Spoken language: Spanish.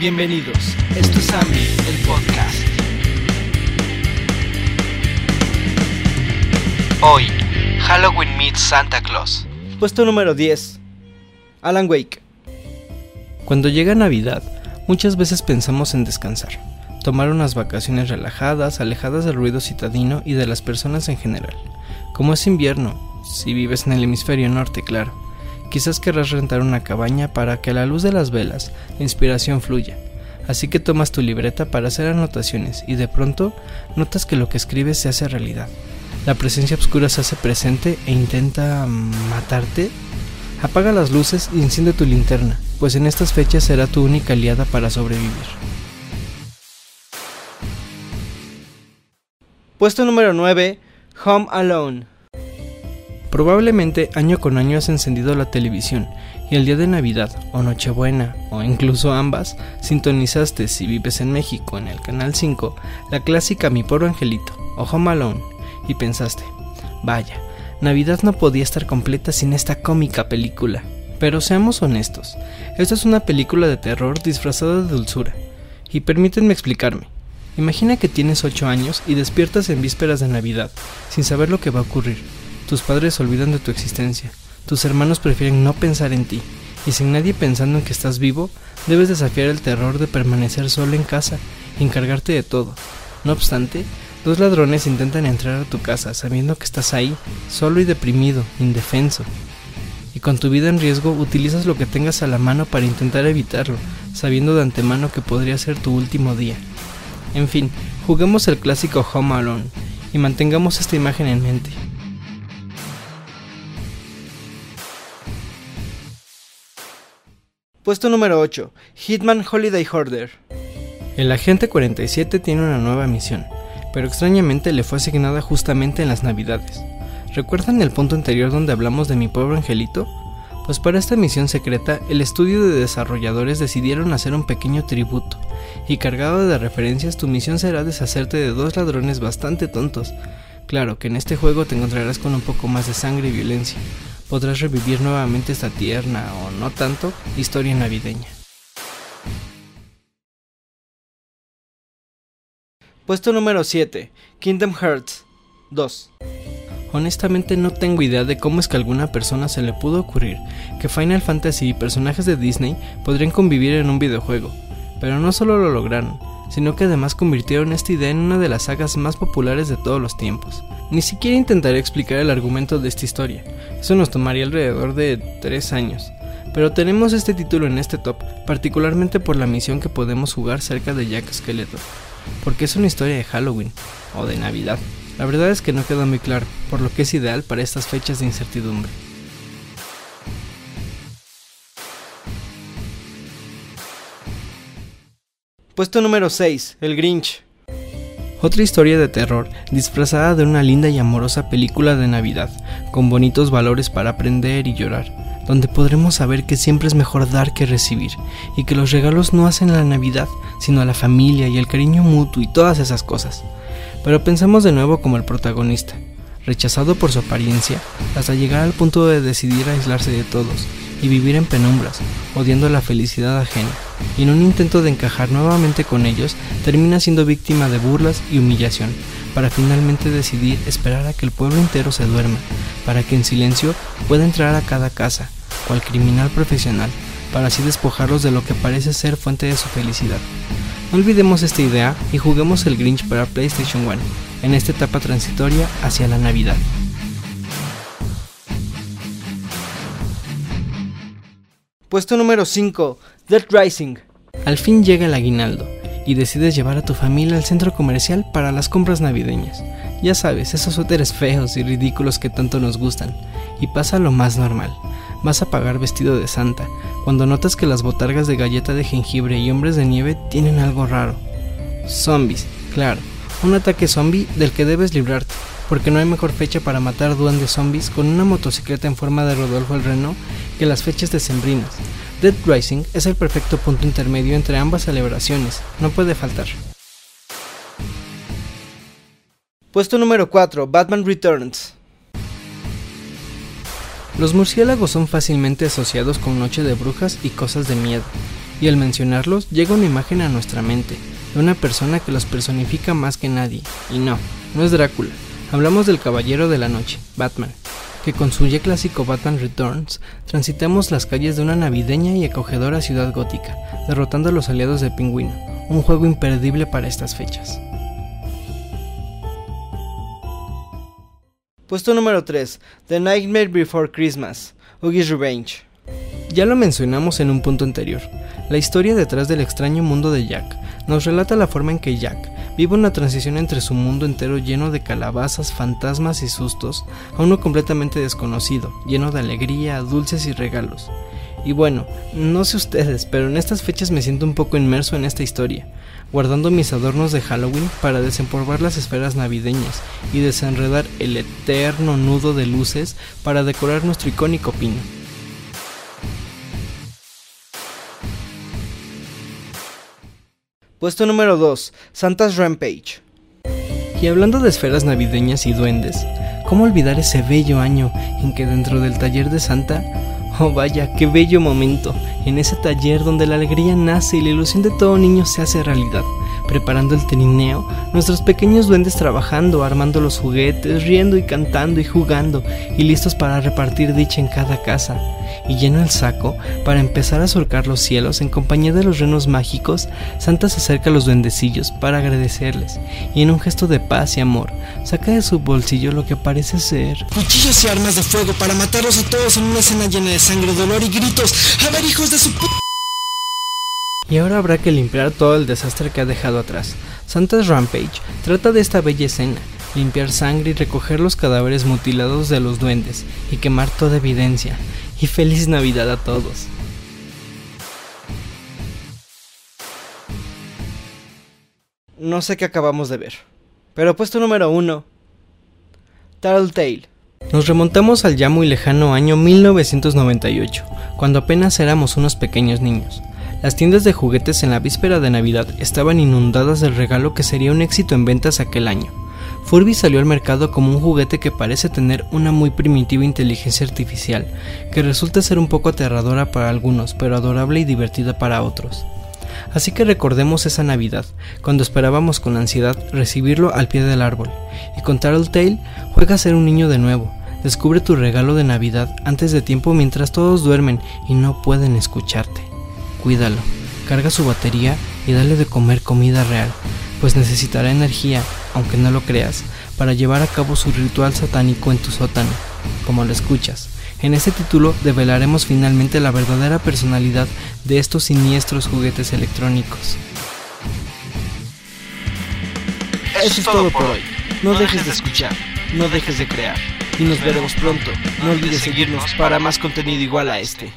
Bienvenidos, esto es Ami, el podcast. Hoy, Halloween meets Santa Claus. Puesto número 10. Alan Wake. Cuando llega Navidad, muchas veces pensamos en descansar, tomar unas vacaciones relajadas, alejadas del ruido citadino y de las personas en general. Como es invierno, si vives en el hemisferio norte, claro Quizás querrás rentar una cabaña para que a la luz de las velas la inspiración fluya. Así que tomas tu libreta para hacer anotaciones y de pronto notas que lo que escribes se hace realidad. La presencia oscura se hace presente e intenta matarte. Apaga las luces y enciende tu linterna, pues en estas fechas será tu única aliada para sobrevivir. Puesto número 9. Home Alone. Probablemente año con año has encendido la televisión y el día de Navidad o Nochebuena o incluso ambas sintonizaste si vives en México en el canal 5 la clásica Mi Poro Angelito o Home Alone y pensaste, vaya, Navidad no podía estar completa sin esta cómica película. Pero seamos honestos, esta es una película de terror disfrazada de dulzura. Y permítanme explicarme. Imagina que tienes 8 años y despiertas en vísperas de Navidad, sin saber lo que va a ocurrir tus padres olvidan de tu existencia. Tus hermanos prefieren no pensar en ti. Y sin nadie pensando en que estás vivo, debes desafiar el terror de permanecer solo en casa y encargarte de todo. No obstante, dos ladrones intentan entrar a tu casa sabiendo que estás ahí, solo y deprimido, indefenso. Y con tu vida en riesgo utilizas lo que tengas a la mano para intentar evitarlo, sabiendo de antemano que podría ser tu último día. En fin, juguemos el clásico Home Alone y mantengamos esta imagen en mente. Puesto número 8. Hitman Holiday Hoarder. El agente 47 tiene una nueva misión, pero extrañamente le fue asignada justamente en las navidades. ¿Recuerdan el punto anterior donde hablamos de mi pobre angelito? Pues para esta misión secreta, el estudio de desarrolladores decidieron hacer un pequeño tributo, y cargado de referencias tu misión será deshacerte de dos ladrones bastante tontos. Claro que en este juego te encontrarás con un poco más de sangre y violencia, podrás revivir nuevamente esta tierna o no tanto historia navideña. Puesto número 7. Kingdom Hearts 2. Honestamente no tengo idea de cómo es que a alguna persona se le pudo ocurrir que Final Fantasy y personajes de Disney podrían convivir en un videojuego, pero no solo lo lograron, sino que además convirtieron esta idea en una de las sagas más populares de todos los tiempos. Ni siquiera intentaré explicar el argumento de esta historia, eso nos tomaría alrededor de 3 años. Pero tenemos este título en este top, particularmente por la misión que podemos jugar cerca de Jack Skeletor, porque es una historia de Halloween o de Navidad. La verdad es que no queda muy claro, por lo que es ideal para estas fechas de incertidumbre. Puesto número 6. El Grinch. Otra historia de terror disfrazada de una linda y amorosa película de Navidad, con bonitos valores para aprender y llorar, donde podremos saber que siempre es mejor dar que recibir, y que los regalos no hacen la Navidad, sino a la familia y el cariño mutuo y todas esas cosas. Pero pensemos de nuevo como el protagonista, rechazado por su apariencia, hasta llegar al punto de decidir aislarse de todos y vivir en penumbras, odiando la felicidad ajena, y en un intento de encajar nuevamente con ellos, termina siendo víctima de burlas y humillación, para finalmente decidir esperar a que el pueblo entero se duerma, para que en silencio pueda entrar a cada casa, cual criminal profesional, para así despojarlos de lo que parece ser fuente de su felicidad. No olvidemos esta idea y juguemos el Grinch para PlayStation 1, en esta etapa transitoria hacia la Navidad. Puesto número 5. Dead Rising. Al fin llega el aguinaldo y decides llevar a tu familia al centro comercial para las compras navideñas. Ya sabes, esos suéteres feos y ridículos que tanto nos gustan. Y pasa lo más normal. Vas a pagar vestido de santa cuando notas que las botargas de galleta de jengibre y hombres de nieve tienen algo raro. Zombies, claro. Un ataque zombie del que debes librarte porque no hay mejor fecha para matar duendes zombies con una motocicleta en forma de Rodolfo el Reno que las fechas decembrinas. Dead Rising es el perfecto punto intermedio entre ambas celebraciones, no puede faltar. Puesto número 4, Batman Returns. Los murciélagos son fácilmente asociados con Noche de Brujas y cosas de miedo, y al mencionarlos llega una imagen a nuestra mente, de una persona que los personifica más que nadie, y no, no es Drácula, hablamos del Caballero de la Noche, Batman, que con su ya clásico Batman Returns transitamos las calles de una navideña y acogedora ciudad gótica, derrotando a los aliados de Pingüino, un juego imperdible para estas fechas. Puesto número 3, The Nightmare Before Christmas, Oogie's Revenge. Ya lo mencionamos en un punto anterior, la historia detrás del extraño mundo de Jack nos relata la forma en que Jack vive una transición entre su mundo entero lleno de calabazas, fantasmas y sustos a uno completamente desconocido, lleno de alegría, dulces y regalos. Y bueno, no sé ustedes, pero en estas fechas me siento un poco inmerso en esta historia, guardando mis adornos de Halloween para desempolvar las esferas navideñas y desenredar el eterno nudo de luces para decorar nuestro icónico pino. Puesto número 2. Santa's Rampage. Y hablando de esferas navideñas y duendes, ¿cómo olvidar ese bello año en que dentro del taller de Santa Oh vaya, qué bello momento, en ese taller donde la alegría nace y la ilusión de todo niño se hace realidad, preparando el trineo, nuestros pequeños duendes trabajando, armando los juguetes, riendo y cantando y jugando, y listos para repartir dicha en cada casa y lleno el saco para empezar a surcar los cielos en compañía de los renos mágicos, Santa se acerca a los duendecillos para agradecerles y en un gesto de paz y amor saca de su bolsillo lo que parece ser cuchillos y armas de fuego para matarlos a todos en una escena llena de sangre, dolor y gritos. ¡A ver, hijos de su p y ahora habrá que limpiar todo el desastre que ha dejado atrás. Santa's Rampage trata de esta bella escena, limpiar sangre y recoger los cadáveres mutilados de los duendes y quemar toda evidencia, y feliz Navidad a todos. No sé qué acabamos de ver, pero puesto número 1, Tattletale. Nos remontamos al ya muy lejano año 1998, cuando apenas éramos unos pequeños niños. Las tiendas de juguetes en la víspera de Navidad estaban inundadas del regalo que sería un éxito en ventas aquel año. Furby salió al mercado como un juguete que parece tener una muy primitiva inteligencia artificial, que resulta ser un poco aterradora para algunos, pero adorable y divertida para otros. Así que recordemos esa Navidad, cuando esperábamos con ansiedad recibirlo al pie del árbol, y con Tattletale juega a ser un niño de nuevo, descubre tu regalo de Navidad antes de tiempo mientras todos duermen y no pueden escucharte. Cuídalo, carga su batería y dale de comer comida real, pues necesitará energía, aunque no lo creas, para llevar a cabo su ritual satánico en tu sótano, como lo escuchas. En este título develaremos finalmente la verdadera personalidad de estos siniestros juguetes electrónicos. Eso es todo por hoy. No dejes de escuchar, no dejes de crear. Y nos veremos pronto. No olvides seguirnos para más contenido igual a este.